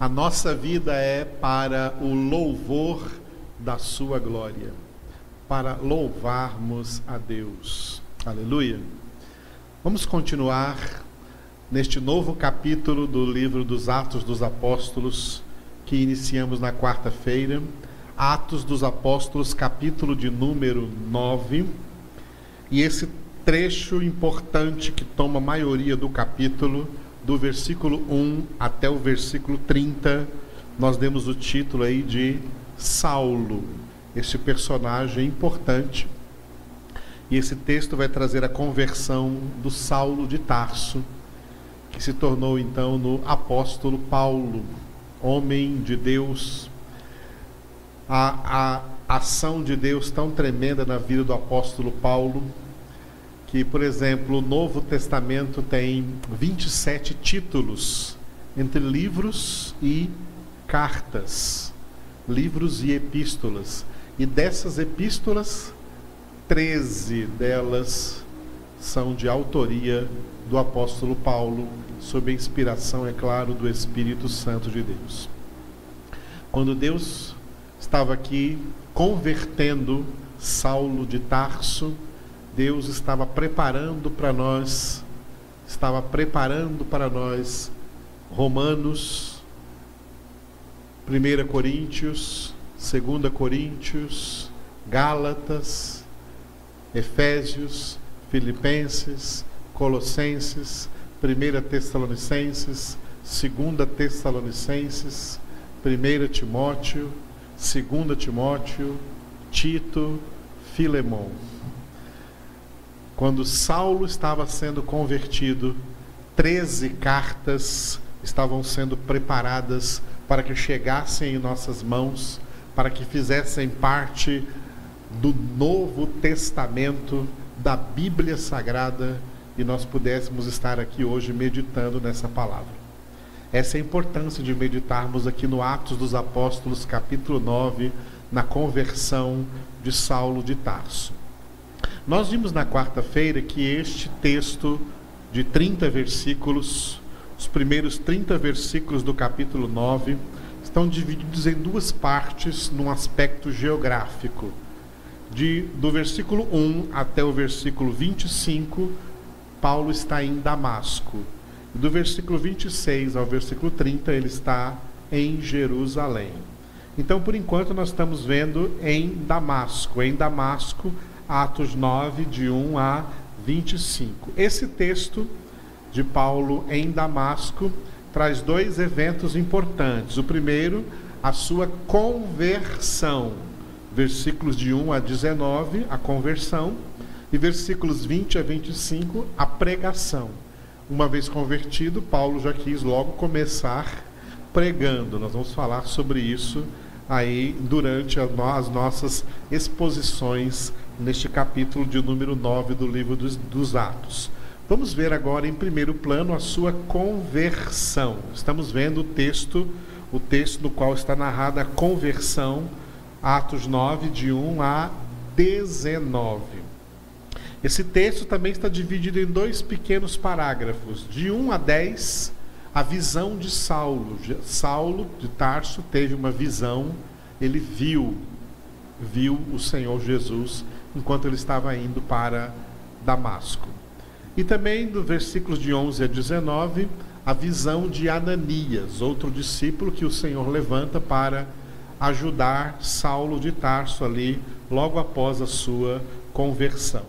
A nossa vida é para o louvor da Sua glória, para louvarmos a Deus. Aleluia. Vamos continuar neste novo capítulo do livro dos Atos dos Apóstolos que iniciamos na quarta-feira. Atos dos Apóstolos, capítulo de número 9. E esse trecho importante que toma a maioria do capítulo do versículo 1 até o versículo 30, nós demos o título aí de Saulo, esse personagem importante. E esse texto vai trazer a conversão do Saulo de Tarso, que se tornou então no apóstolo Paulo, homem de Deus. A, a ação de Deus tão tremenda na vida do apóstolo Paulo, que, por exemplo, o Novo Testamento tem 27 títulos entre livros e cartas, livros e epístolas. E dessas epístolas, 13 delas são de autoria do apóstolo Paulo, sob a inspiração, é claro, do Espírito Santo de Deus. Quando Deus estava aqui convertendo Saulo de Tarso, Deus estava preparando para nós, estava preparando para nós Romanos, 1 Coríntios, 2 Coríntios, Gálatas, Efésios, Filipenses, Colossenses, 1 Tessalonicenses, 2 Tessalonicenses, 1 Timóteo, 2 Timóteo, Tito, Filemão. Quando Saulo estava sendo convertido, 13 cartas estavam sendo preparadas para que chegassem em nossas mãos, para que fizessem parte do Novo Testamento, da Bíblia Sagrada, e nós pudéssemos estar aqui hoje meditando nessa palavra. Essa é a importância de meditarmos aqui no Atos dos Apóstolos, capítulo 9, na conversão de Saulo de Tarso. Nós vimos na quarta-feira que este texto de 30 versículos, os primeiros 30 versículos do capítulo 9, estão divididos em duas partes num aspecto geográfico. De, do versículo 1 até o versículo 25, Paulo está em Damasco. Do versículo 26 ao versículo 30, ele está em Jerusalém. Então, por enquanto, nós estamos vendo em Damasco. Em Damasco, Atos 9, de 1 a 25. Esse texto de Paulo em Damasco traz dois eventos importantes. O primeiro, a sua conversão, versículos de 1 a 19, a conversão, e versículos 20 a 25, a pregação. Uma vez convertido, Paulo já quis logo começar pregando. Nós vamos falar sobre isso aí durante as nossas exposições neste capítulo de número 9 do livro dos, dos Atos. Vamos ver agora em primeiro plano a sua conversão. Estamos vendo o texto, o texto no qual está narrada a conversão, Atos 9, de 1 a 19. Esse texto também está dividido em dois pequenos parágrafos, de 1 a 10, a visão de Saulo. Saulo de Tarso teve uma visão, ele viu, viu o Senhor Jesus enquanto ele estava indo para Damasco. E também do versículos de 11 a 19, a visão de Ananias, outro discípulo que o Senhor levanta para ajudar Saulo de Tarso ali, logo após a sua conversão.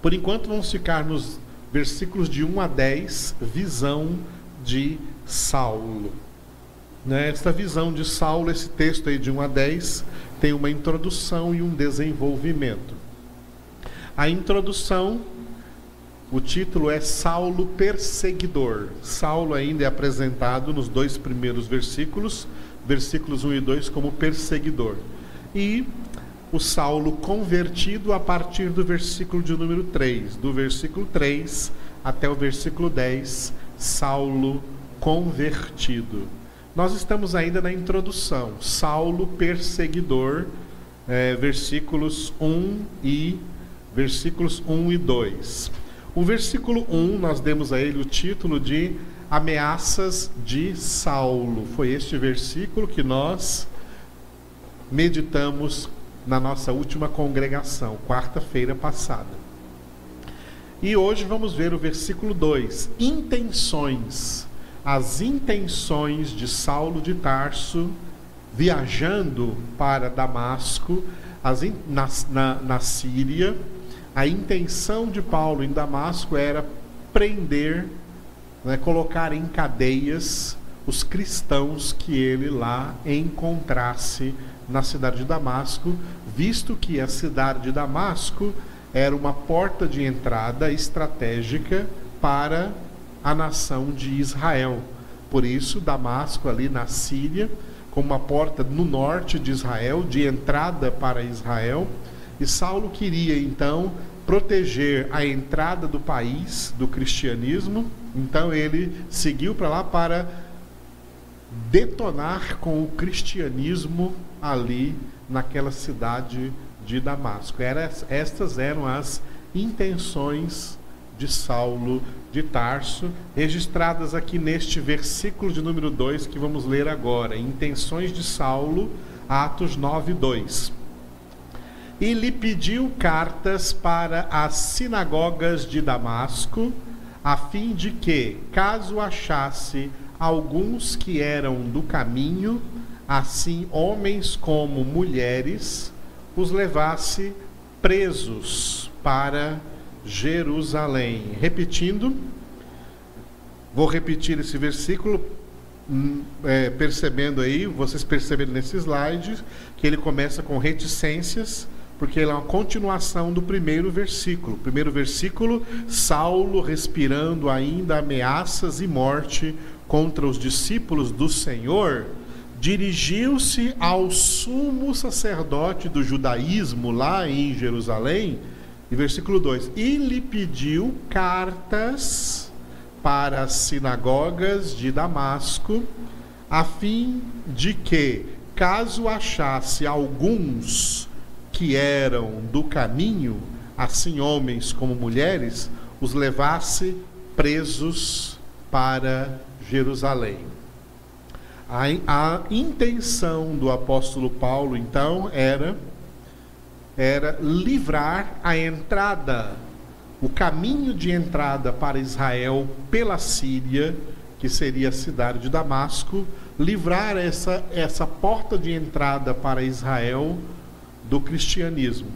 Por enquanto, vamos ficar nos versículos de 1 a 10, visão de Saulo. Né? Esta visão de Saulo, esse texto aí de 1 a 10, tem uma introdução e um desenvolvimento. A introdução, o título é Saulo Perseguidor. Saulo ainda é apresentado nos dois primeiros versículos, versículos 1 e 2, como perseguidor. E o Saulo convertido a partir do versículo de número 3. Do versículo 3 até o versículo 10, Saulo convertido. Nós estamos ainda na introdução. Saulo perseguidor, é, versículos 1 e versículos 1 e 2. O versículo 1, nós demos a ele o título de ameaças de Saulo. Foi este versículo que nós meditamos na nossa última congregação, quarta-feira passada. E hoje vamos ver o versículo 2: intenções. As intenções de Saulo de Tarso viajando para Damasco, as, na, na, na Síria. A intenção de Paulo em Damasco era prender, né, colocar em cadeias os cristãos que ele lá encontrasse na cidade de Damasco, visto que a cidade de Damasco era uma porta de entrada estratégica para a nação de Israel. Por isso, Damasco, ali na Síria, como uma porta no norte de Israel, de entrada para Israel, e Saulo queria então proteger a entrada do país do cristianismo, então ele seguiu para lá para detonar com o cristianismo ali naquela cidade de Damasco. Era, estas eram as intenções de Saulo de Tarso, registradas aqui neste versículo de número 2 que vamos ler agora. Intenções de Saulo, Atos 9, 2. E lhe pediu cartas para as sinagogas de Damasco, a fim de que, caso achasse alguns que eram do caminho, assim homens como mulheres, os levasse presos para Jerusalém. Repetindo, vou repetir esse versículo, hum, é, percebendo aí, vocês perceberam nesse slide, que ele começa com reticências, porque ele é uma continuação do primeiro versículo. Primeiro versículo, Saulo respirando ainda ameaças e morte contra os discípulos do Senhor dirigiu-se ao sumo sacerdote do judaísmo lá em Jerusalém, e versículo 2: E lhe pediu cartas para as sinagogas de Damasco, a fim de que, caso achasse alguns que eram do caminho, assim homens como mulheres, os levasse presos para Jerusalém. A, a intenção do apóstolo Paulo, então, era era livrar a entrada, o caminho de entrada para Israel pela Síria, que seria a cidade de Damasco, livrar essa, essa porta de entrada para Israel do cristianismo.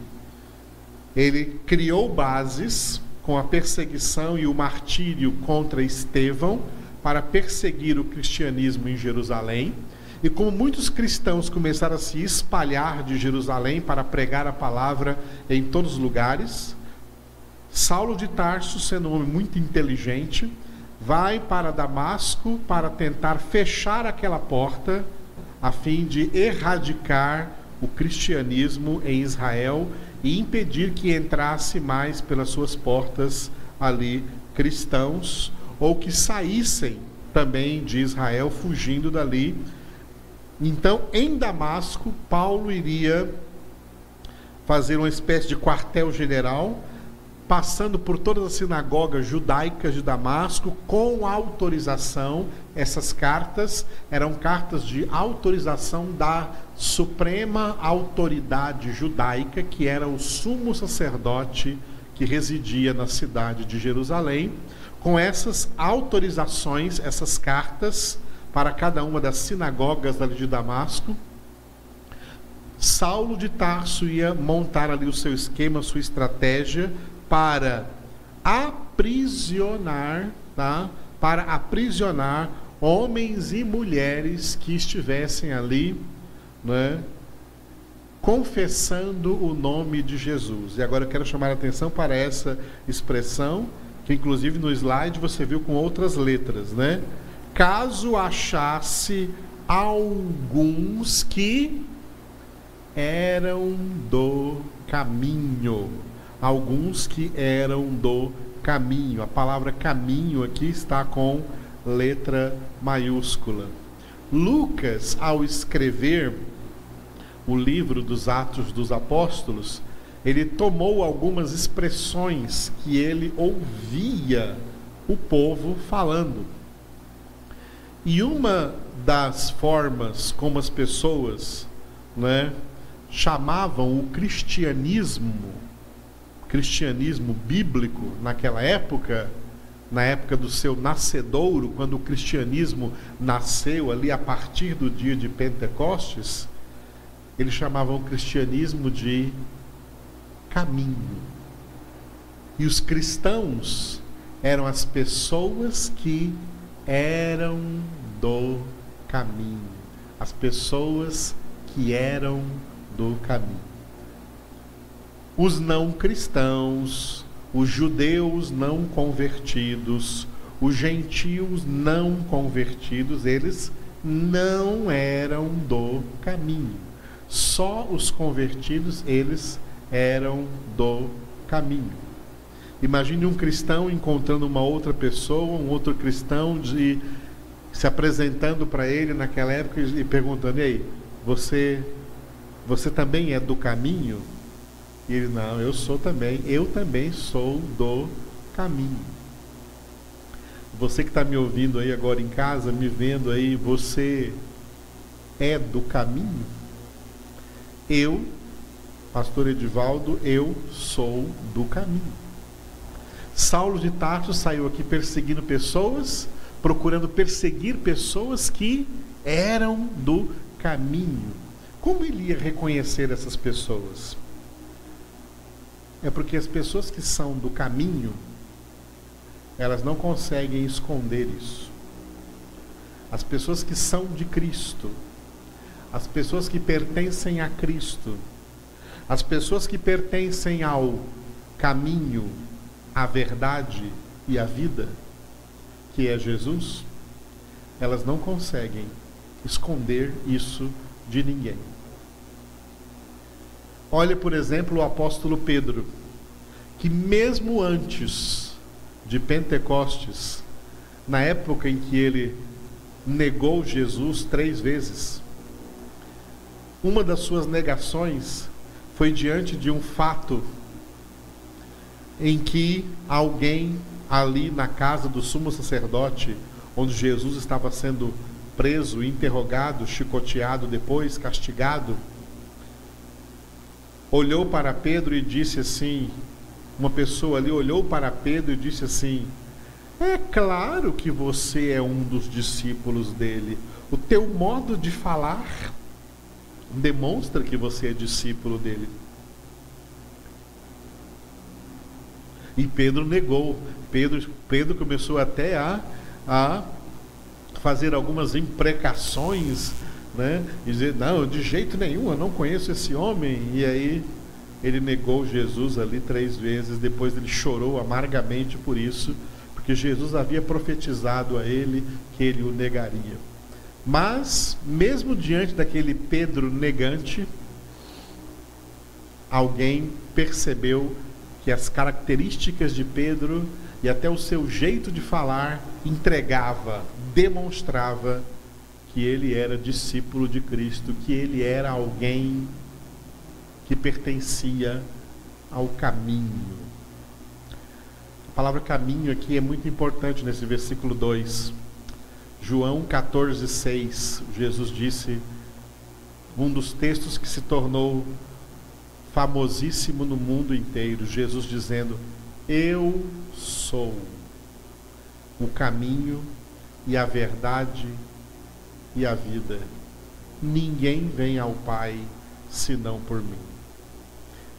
Ele criou bases com a perseguição e o martírio contra Estevão para perseguir o cristianismo em Jerusalém. E como muitos cristãos começaram a se espalhar de Jerusalém para pregar a palavra em todos os lugares, Saulo de Tarso, sendo um homem muito inteligente, vai para Damasco para tentar fechar aquela porta a fim de erradicar o cristianismo em Israel e impedir que entrasse mais pelas suas portas ali cristãos ou que saíssem também de Israel, fugindo dali. Então, em Damasco, Paulo iria fazer uma espécie de quartel-general, passando por todas as sinagogas judaicas de Damasco, com autorização. Essas cartas eram cartas de autorização da suprema autoridade judaica, que era o sumo sacerdote que residia na cidade de Jerusalém com essas autorizações, essas cartas para cada uma das sinagogas ali de Damasco, Saulo de Tarso ia montar ali o seu esquema, a sua estratégia para aprisionar, tá? Para aprisionar homens e mulheres que estivessem ali, né? confessando o nome de Jesus. E agora eu quero chamar a atenção para essa expressão que inclusive no slide você viu com outras letras, né? Caso achasse alguns que eram do caminho, alguns que eram do caminho. A palavra caminho aqui está com letra maiúscula. Lucas, ao escrever o livro dos Atos dos Apóstolos, ele tomou algumas expressões que ele ouvia o povo falando. E uma das formas como as pessoas né, chamavam o cristianismo, cristianismo bíblico naquela época, na época do seu nascedouro, quando o cristianismo nasceu ali a partir do dia de Pentecostes, eles chamavam o cristianismo de caminho. E os cristãos eram as pessoas que eram do caminho. As pessoas que eram do caminho. Os não cristãos, os judeus não convertidos, os gentios não convertidos, eles não eram do caminho. Só os convertidos, eles eram do caminho. Imagine um cristão encontrando uma outra pessoa, um outro cristão de se apresentando para ele naquela época e perguntando: "Ei, você você também é do caminho?" E ele: "Não, eu sou também. Eu também sou do caminho." Você que está me ouvindo aí agora em casa, me vendo aí, você é do caminho? Eu, pastor Edivaldo, eu sou do caminho. Saulo de Tarso saiu aqui perseguindo pessoas, procurando perseguir pessoas que eram do caminho. Como ele ia reconhecer essas pessoas? É porque as pessoas que são do caminho, elas não conseguem esconder isso. As pessoas que são de Cristo, as pessoas que pertencem a Cristo, as pessoas que pertencem ao caminho, a verdade e a vida, que é Jesus, elas não conseguem esconder isso de ninguém. Olha, por exemplo, o apóstolo Pedro, que mesmo antes de Pentecostes, na época em que ele negou Jesus três vezes, uma das suas negações foi diante de um fato em que alguém ali na casa do sumo sacerdote, onde Jesus estava sendo preso, interrogado, chicoteado, depois castigado, olhou para Pedro e disse assim: uma pessoa ali olhou para Pedro e disse assim: É claro que você é um dos discípulos dele. O teu modo de falar demonstra que você é discípulo dele. E Pedro negou. Pedro, Pedro começou até a, a fazer algumas imprecações, né? dizer, não, de jeito nenhum, eu não conheço esse homem. E aí ele negou Jesus ali três vezes, depois ele chorou amargamente por isso, porque Jesus havia profetizado a ele que ele o negaria. Mas, mesmo diante daquele Pedro negante, alguém percebeu que as características de Pedro e até o seu jeito de falar entregava, demonstrava que ele era discípulo de Cristo, que ele era alguém que pertencia ao caminho. A palavra caminho aqui é muito importante nesse versículo 2. João 14, 6, Jesus disse, um dos textos que se tornou famosíssimo no mundo inteiro, Jesus dizendo: Eu sou o caminho e a verdade e a vida. Ninguém vem ao Pai senão por mim.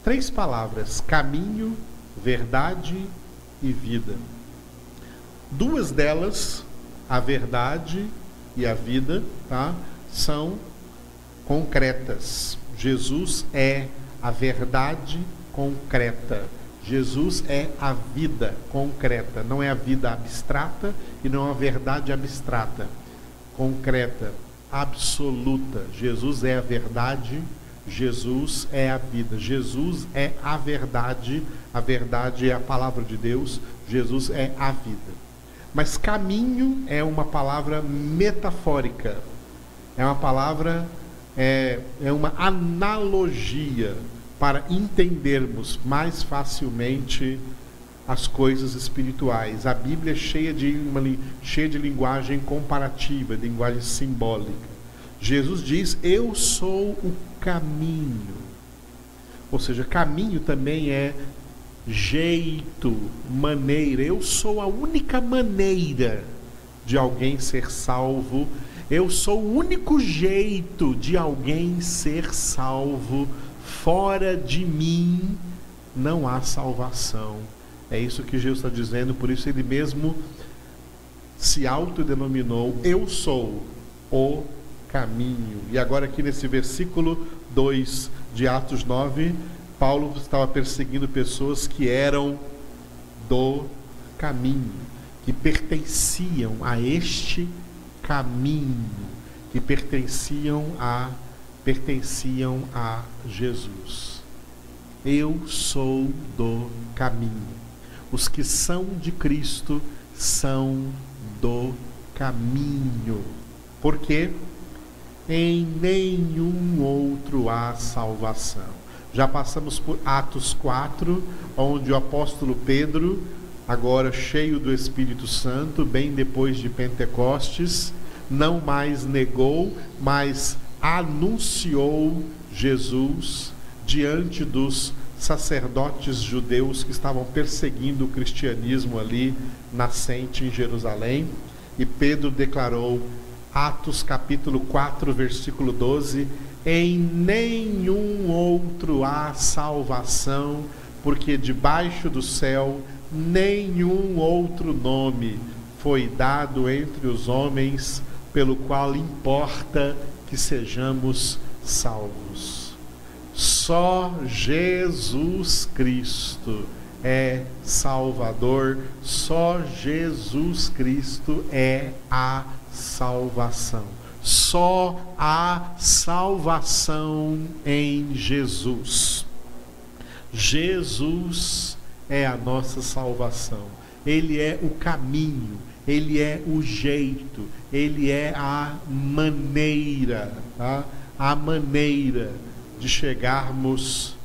Três palavras: caminho, verdade e vida. Duas delas, a verdade e a vida, tá? São concretas. Jesus é a verdade concreta. Jesus é a vida concreta, não é a vida abstrata e não é a verdade abstrata. Concreta, absoluta. Jesus é a verdade, Jesus é a vida. Jesus é a verdade, a verdade é a palavra de Deus, Jesus é a vida. Mas caminho é uma palavra metafórica, é uma palavra é, é uma analogia para entendermos mais facilmente as coisas espirituais. A Bíblia é cheia de, uma, cheia de linguagem comparativa, de linguagem simbólica. Jesus diz: Eu sou o caminho. Ou seja, caminho também é jeito, maneira. Eu sou a única maneira de alguém ser salvo. Eu sou o único jeito de alguém ser salvo. Fora de mim não há salvação. É isso que Jesus está dizendo, por isso ele mesmo se autodenominou: Eu sou o caminho. E agora, aqui nesse versículo 2 de Atos 9, Paulo estava perseguindo pessoas que eram do caminho, que pertenciam a este caminho, que pertenciam a pertenciam a Jesus. Eu sou do caminho. Os que são de Cristo são do caminho. Porque em nenhum outro há salvação. Já passamos por Atos 4, onde o apóstolo Pedro, agora cheio do Espírito Santo, bem depois de Pentecostes, não mais negou, mas anunciou Jesus diante dos sacerdotes judeus que estavam perseguindo o cristianismo ali nascente em Jerusalém. E Pedro declarou: Atos capítulo 4, versículo 12: Em nenhum outro há salvação, porque debaixo do céu nenhum outro nome foi dado entre os homens pelo qual importa que sejamos salvos. Só Jesus Cristo é Salvador, só Jesus Cristo é a salvação. Só há salvação em Jesus. Jesus é a nossa salvação. Ele é o caminho, ele é o jeito, ele é a maneira, tá? a maneira de chegarmos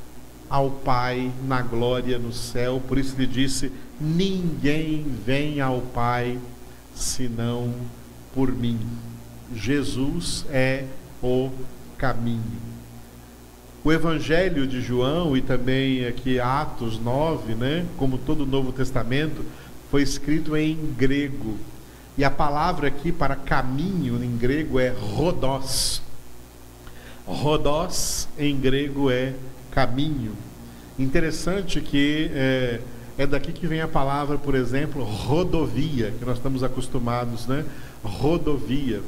ao Pai na glória no céu. Por isso ele disse: Ninguém vem ao Pai senão por mim. Jesus é o caminho. O Evangelho de João e também aqui Atos 9, né, como todo o Novo Testamento, foi escrito em grego. E a palavra aqui para caminho em grego é rodós. Rodós em grego é caminho. Interessante que é, é daqui que vem a palavra, por exemplo, rodovia, que nós estamos acostumados, né? Rodovia.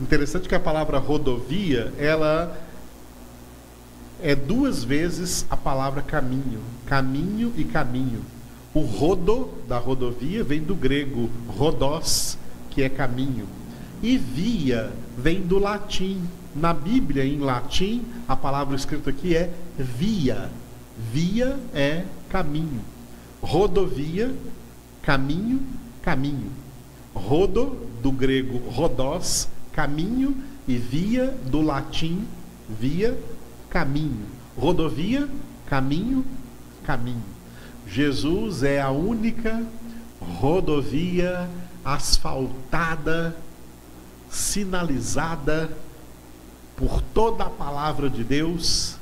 Interessante que a palavra rodovia, ela é duas vezes a palavra caminho, caminho e caminho. O rodo da rodovia vem do grego rodós, que é caminho. E via vem do latim. Na Bíblia, em latim, a palavra escrita aqui é via. Via é caminho. Rodovia, caminho, caminho. Rodo, do grego rodós, caminho, e via, do latim, via, caminho. Rodovia, caminho, caminho. Jesus é a única rodovia asfaltada, sinalizada por toda a palavra de Deus,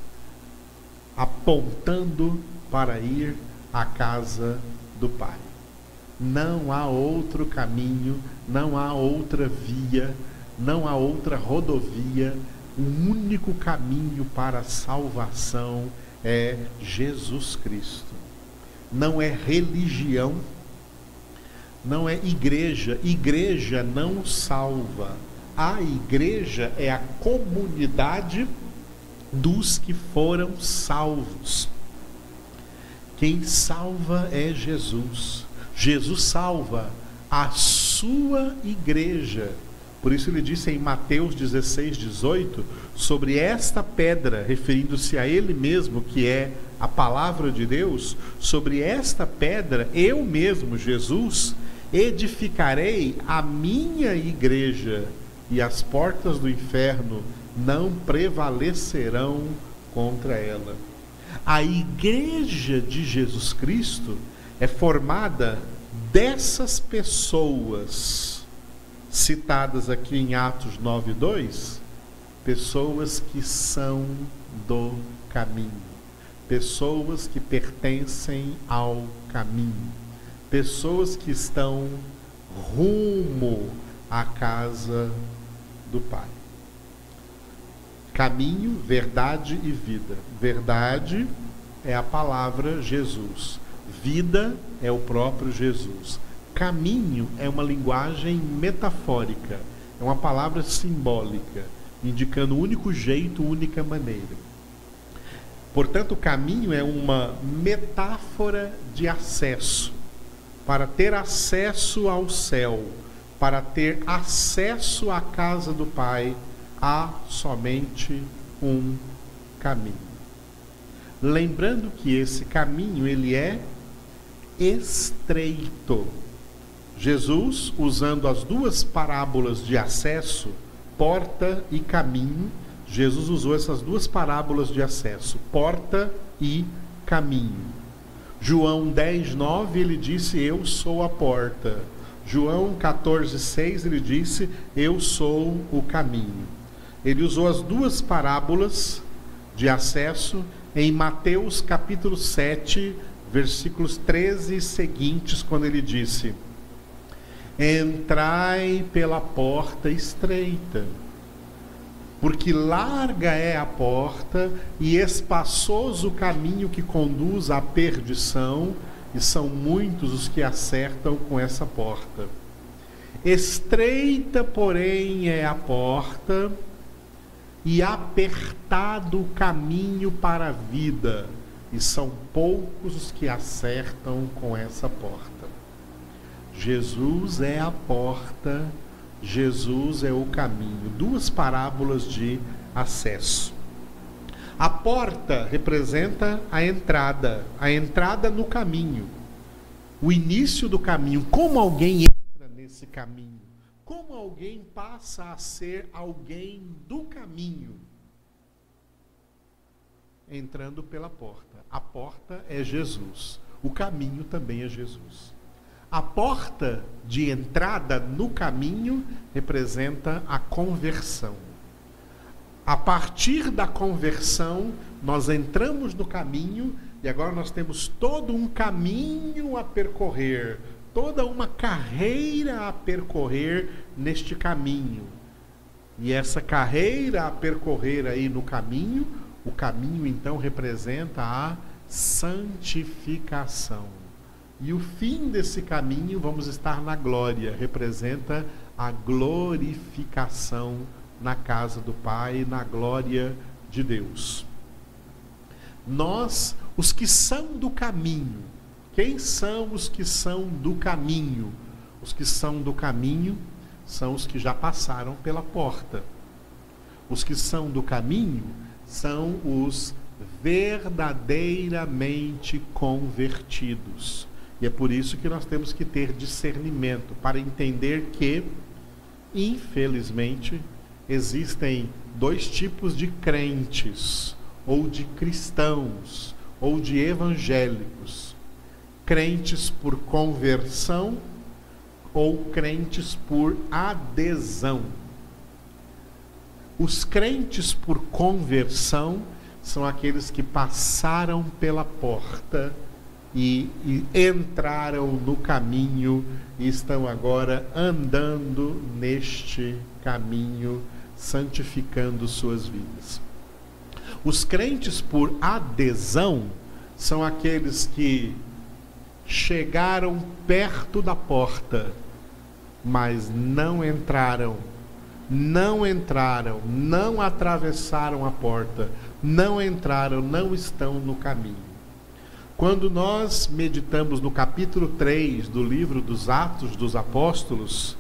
apontando para ir à casa do Pai. Não há outro caminho, não há outra via, não há outra rodovia. O único caminho para a salvação é Jesus Cristo não é religião, não é igreja. Igreja não salva. A igreja é a comunidade dos que foram salvos. Quem salva é Jesus. Jesus salva a sua igreja. Por isso ele disse em Mateus 16, 18, sobre esta pedra, referindo-se a ele mesmo, que é a palavra de Deus, sobre esta pedra, eu mesmo, Jesus, edificarei a minha igreja, e as portas do inferno não prevalecerão contra ela. A igreja de Jesus Cristo é formada dessas pessoas citadas aqui em Atos 9, 2, pessoas que são do caminho, pessoas que pertencem ao caminho, pessoas que estão rumo à casa do Pai. Caminho, verdade e vida. Verdade é a palavra Jesus. Vida é o próprio Jesus. Caminho é uma linguagem metafórica, é uma palavra simbólica, indicando o único jeito, única maneira. Portanto, o caminho é uma metáfora de acesso. Para ter acesso ao céu, para ter acesso à casa do Pai, há somente um caminho. Lembrando que esse caminho ele é estreito. Jesus, usando as duas parábolas de acesso, porta e caminho, Jesus usou essas duas parábolas de acesso, porta e caminho. João 10, 9, ele disse: Eu sou a porta. João 14, 6, ele disse: Eu sou o caminho. Ele usou as duas parábolas de acesso em Mateus capítulo 7, versículos 13 e seguintes, quando ele disse: Entrai pela porta estreita, porque larga é a porta e espaçoso o caminho que conduz à perdição, e são muitos os que acertam com essa porta. Estreita, porém, é a porta, e apertado o caminho para a vida e são poucos os que acertam com essa porta. Jesus é a porta, Jesus é o caminho. Duas parábolas de acesso. A porta representa a entrada, a entrada no caminho, o início do caminho. Como alguém entra nesse caminho? Como alguém passa a ser alguém do caminho? Entrando pela porta. A porta é Jesus. O caminho também é Jesus. A porta de entrada no caminho representa a conversão. A partir da conversão, nós entramos no caminho e agora nós temos todo um caminho a percorrer, toda uma carreira a percorrer neste caminho. E essa carreira a percorrer aí no caminho o caminho então representa a santificação. E o fim desse caminho, vamos estar na glória, representa a glorificação na casa do Pai, na glória de Deus. Nós, os que são do caminho, quem são os que são do caminho? Os que são do caminho são os que já passaram pela porta. Os que são do caminho são os verdadeiramente convertidos. E é por isso que nós temos que ter discernimento para entender que, infelizmente, existem dois tipos de crentes, ou de cristãos, ou de evangélicos: crentes por conversão ou crentes por adesão. Os crentes por conversão são aqueles que passaram pela porta e, e, entraram no caminho e estão agora andando neste caminho, santificando suas vidas. Os crentes por adesão são aqueles que chegaram perto da porta, mas não entraram não entraram, não atravessaram a porta, não entraram, não estão no caminho. Quando nós meditamos no capítulo 3 do livro dos Atos dos Apóstolos,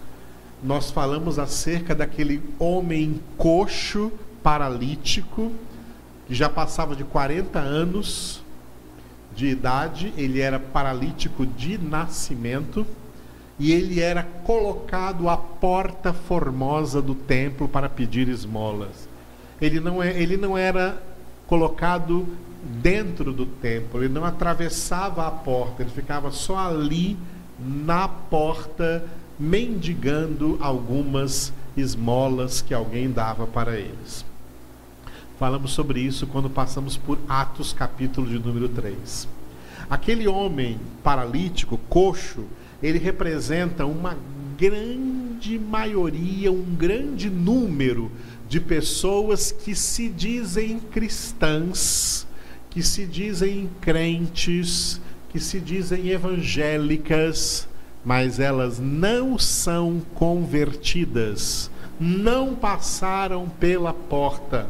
nós falamos acerca daquele homem coxo, paralítico, que já passava de 40 anos de idade, ele era paralítico de nascimento e ele era colocado à porta formosa do templo para pedir esmolas. Ele não, é, ele não era colocado dentro do templo, ele não atravessava a porta, ele ficava só ali na porta, mendigando algumas esmolas que alguém dava para eles. Falamos sobre isso quando passamos por Atos, capítulo de número 3. Aquele homem paralítico, coxo, ele representa uma grande maioria, um grande número de pessoas que se dizem cristãs, que se dizem crentes, que se dizem evangélicas, mas elas não são convertidas, não passaram pela porta.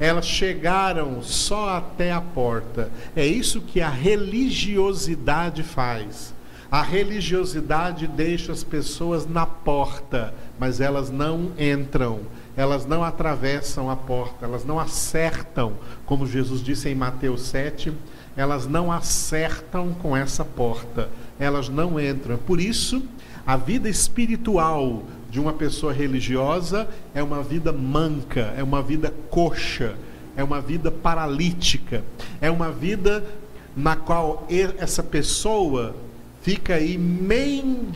Elas chegaram só até a porta. É isso que a religiosidade faz. A religiosidade deixa as pessoas na porta, mas elas não entram elas não atravessam a porta, elas não acertam, como Jesus disse em Mateus 7, elas não acertam com essa porta, elas não entram. Por isso, a vida espiritual de uma pessoa religiosa é uma vida manca, é uma vida coxa, é uma vida paralítica, é uma vida na qual essa pessoa fica aí mendigando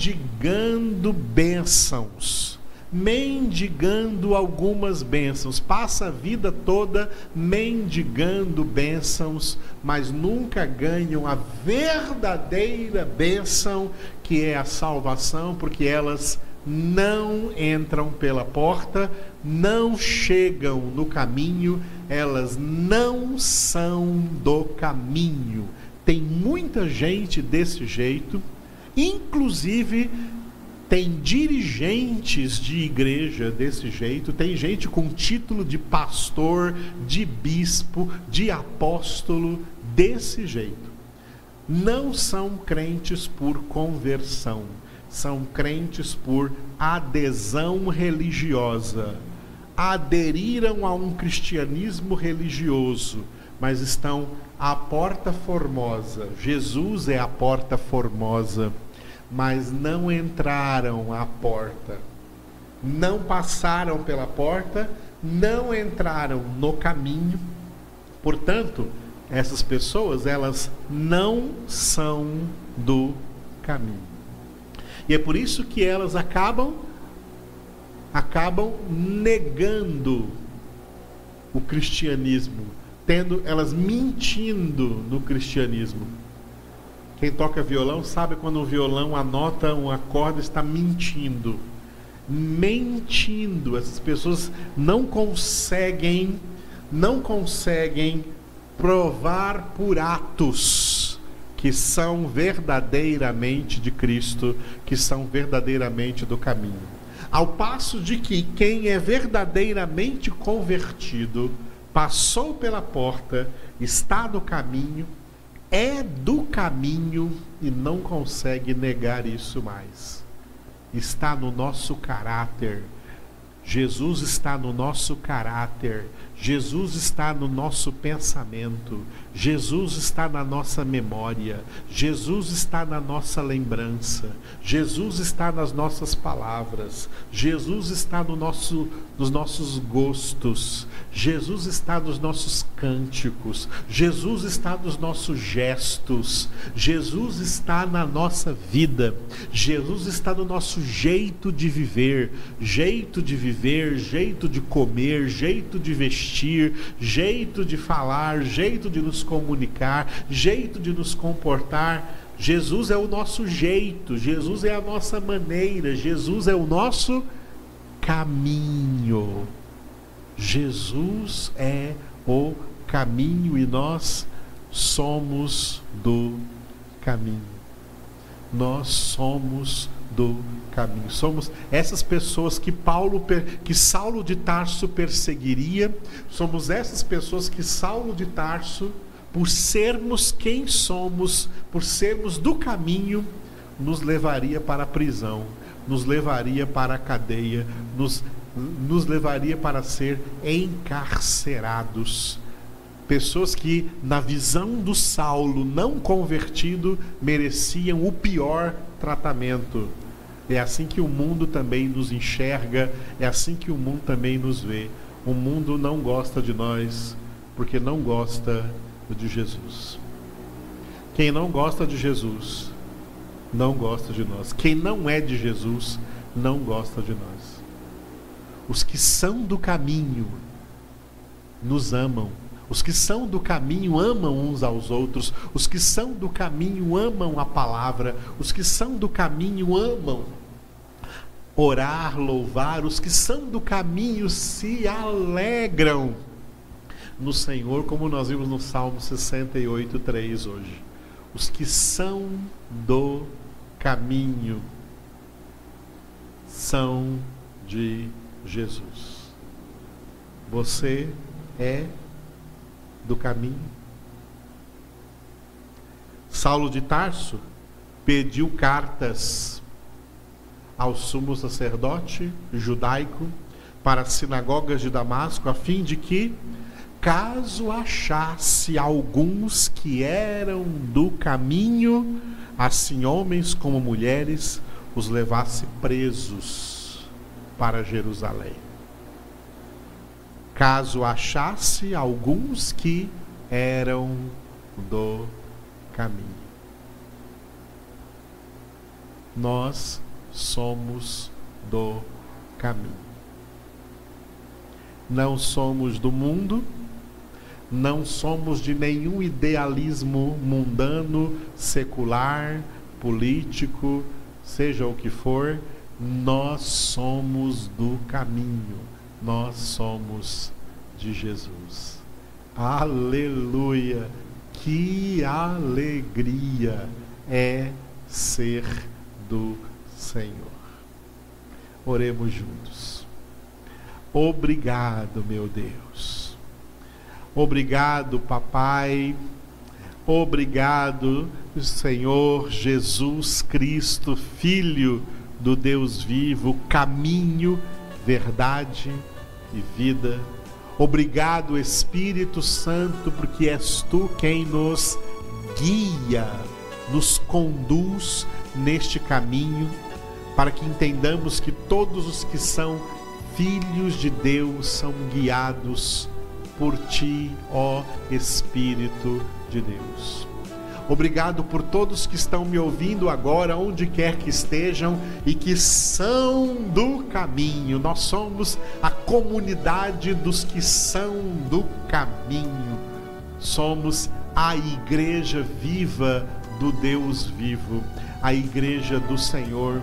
bênçãos mendigando algumas bênçãos, passa a vida toda mendigando bênçãos, mas nunca ganham a verdadeira bênção que é a salvação, porque elas não entram pela porta, não chegam no caminho, elas não são do caminho. Tem muita gente desse jeito, inclusive tem dirigentes de igreja desse jeito, tem gente com título de pastor, de bispo, de apóstolo desse jeito. Não são crentes por conversão, são crentes por adesão religiosa. Aderiram a um cristianismo religioso, mas estão à porta formosa. Jesus é a porta formosa mas não entraram à porta, não passaram pela porta, não entraram no caminho. Portanto, essas pessoas, elas não são do caminho. E é por isso que elas acabam acabam negando o cristianismo, tendo elas mentindo no cristianismo. Quem toca violão sabe quando o violão anota um acorde está mentindo. Mentindo. Essas pessoas não conseguem, não conseguem provar por atos que são verdadeiramente de Cristo, que são verdadeiramente do caminho. Ao passo de que quem é verdadeiramente convertido passou pela porta, está no caminho, é do caminho e não consegue negar isso mais. Está no nosso caráter. Jesus está no nosso caráter. Jesus está no nosso pensamento, Jesus está na nossa memória, Jesus está na nossa lembrança, Jesus está nas nossas palavras, Jesus está no nosso, nos nossos gostos, Jesus está nos nossos cânticos, Jesus está nos nossos gestos, Jesus está na nossa vida, Jesus está no nosso jeito de viver, jeito de viver, jeito de comer, jeito de vestir jeito de falar, jeito de nos comunicar, jeito de nos comportar. Jesus é o nosso jeito, Jesus é a nossa maneira, Jesus é o nosso caminho. Jesus é o caminho e nós somos do caminho. Nós somos do caminho. Somos essas pessoas que Paulo que Saulo de Tarso perseguiria, somos essas pessoas que Saulo de Tarso, por sermos quem somos, por sermos do caminho, nos levaria para a prisão, nos levaria para a cadeia, nos, nos levaria para ser encarcerados. Pessoas que, na visão do Saulo não convertido, mereciam o pior tratamento é assim que o mundo também nos enxerga, é assim que o mundo também nos vê. O mundo não gosta de nós porque não gosta de Jesus. Quem não gosta de Jesus, não gosta de nós. Quem não é de Jesus, não gosta de nós. Os que são do caminho nos amam. Os que são do caminho amam uns aos outros. Os que são do caminho amam a palavra. Os que são do caminho amam orar, louvar. Os que são do caminho se alegram no Senhor, como nós vimos no Salmo 68, 3 hoje. Os que são do caminho são de Jesus. Você é do caminho. Saulo de Tarso pediu cartas ao sumo sacerdote judaico para as sinagogas de Damasco, a fim de que, caso achasse alguns que eram do caminho, assim homens como mulheres, os levasse presos para Jerusalém. Caso achasse alguns que eram do caminho. Nós somos do caminho. Não somos do mundo, não somos de nenhum idealismo mundano, secular, político, seja o que for, nós somos do caminho, nós somos de Jesus. Aleluia! Que alegria é ser do Senhor. Oremos juntos. Obrigado, meu Deus. Obrigado, Papai. Obrigado, Senhor Jesus Cristo, Filho do Deus vivo, caminho, verdade e vida. Obrigado, Espírito Santo, porque és tu quem nos guia, nos conduz neste caminho para que entendamos que todos os que são filhos de Deus são guiados por ti, ó Espírito de Deus. Obrigado por todos que estão me ouvindo agora, onde quer que estejam e que são do caminho. Nós somos a comunidade dos que são do caminho. Somos a igreja viva do Deus vivo, a igreja do Senhor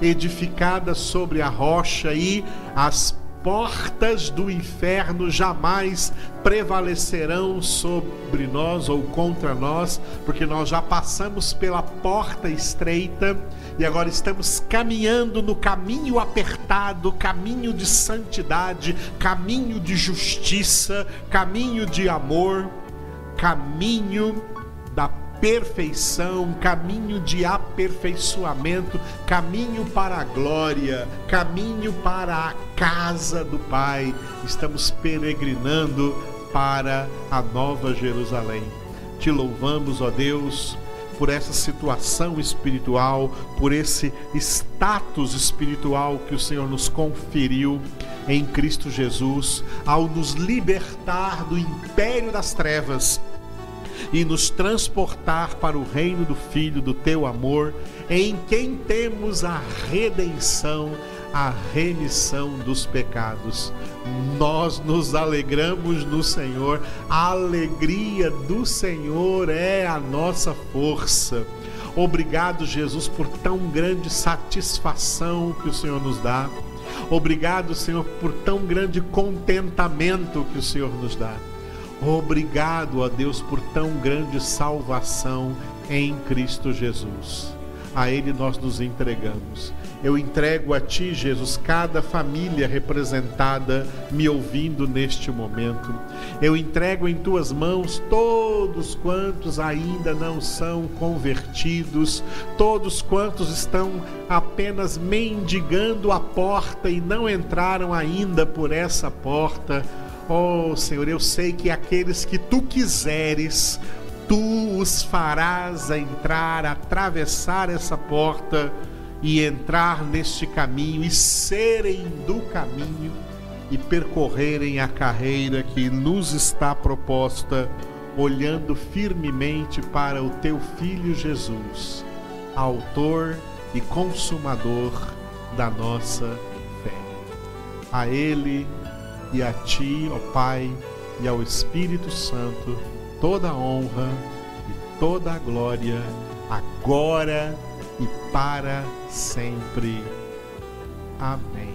edificada sobre a rocha e as portas do inferno jamais prevalecerão sobre nós ou contra nós, porque nós já passamos pela porta estreita e agora estamos caminhando no caminho apertado, caminho de santidade, caminho de justiça, caminho de amor, caminho perfeição, caminho de aperfeiçoamento, caminho para a glória, caminho para a casa do Pai. Estamos peregrinando para a Nova Jerusalém. Te louvamos, ó Deus, por essa situação espiritual, por esse status espiritual que o Senhor nos conferiu em Cristo Jesus, ao nos libertar do império das trevas e nos transportar para o reino do Filho do teu amor, em quem temos a redenção, a remissão dos pecados. Nós nos alegramos no Senhor, a alegria do Senhor é a nossa força. Obrigado, Jesus, por tão grande satisfação que o Senhor nos dá. Obrigado, Senhor, por tão grande contentamento que o Senhor nos dá. Obrigado a Deus por tão grande salvação em Cristo Jesus. A Ele nós nos entregamos. Eu entrego a Ti, Jesus, cada família representada me ouvindo neste momento. Eu entrego em Tuas mãos todos quantos ainda não são convertidos, todos quantos estão apenas mendigando a porta e não entraram ainda por essa porta. Oh, Senhor, eu sei que aqueles que tu quiseres, tu os farás entrar, atravessar essa porta e entrar neste caminho e serem do caminho e percorrerem a carreira que nos está proposta olhando firmemente para o teu Filho Jesus, Autor e Consumador da nossa fé. A Ele e a Ti, ó Pai, e ao Espírito Santo, toda a honra e toda a glória, agora e para sempre. Amém.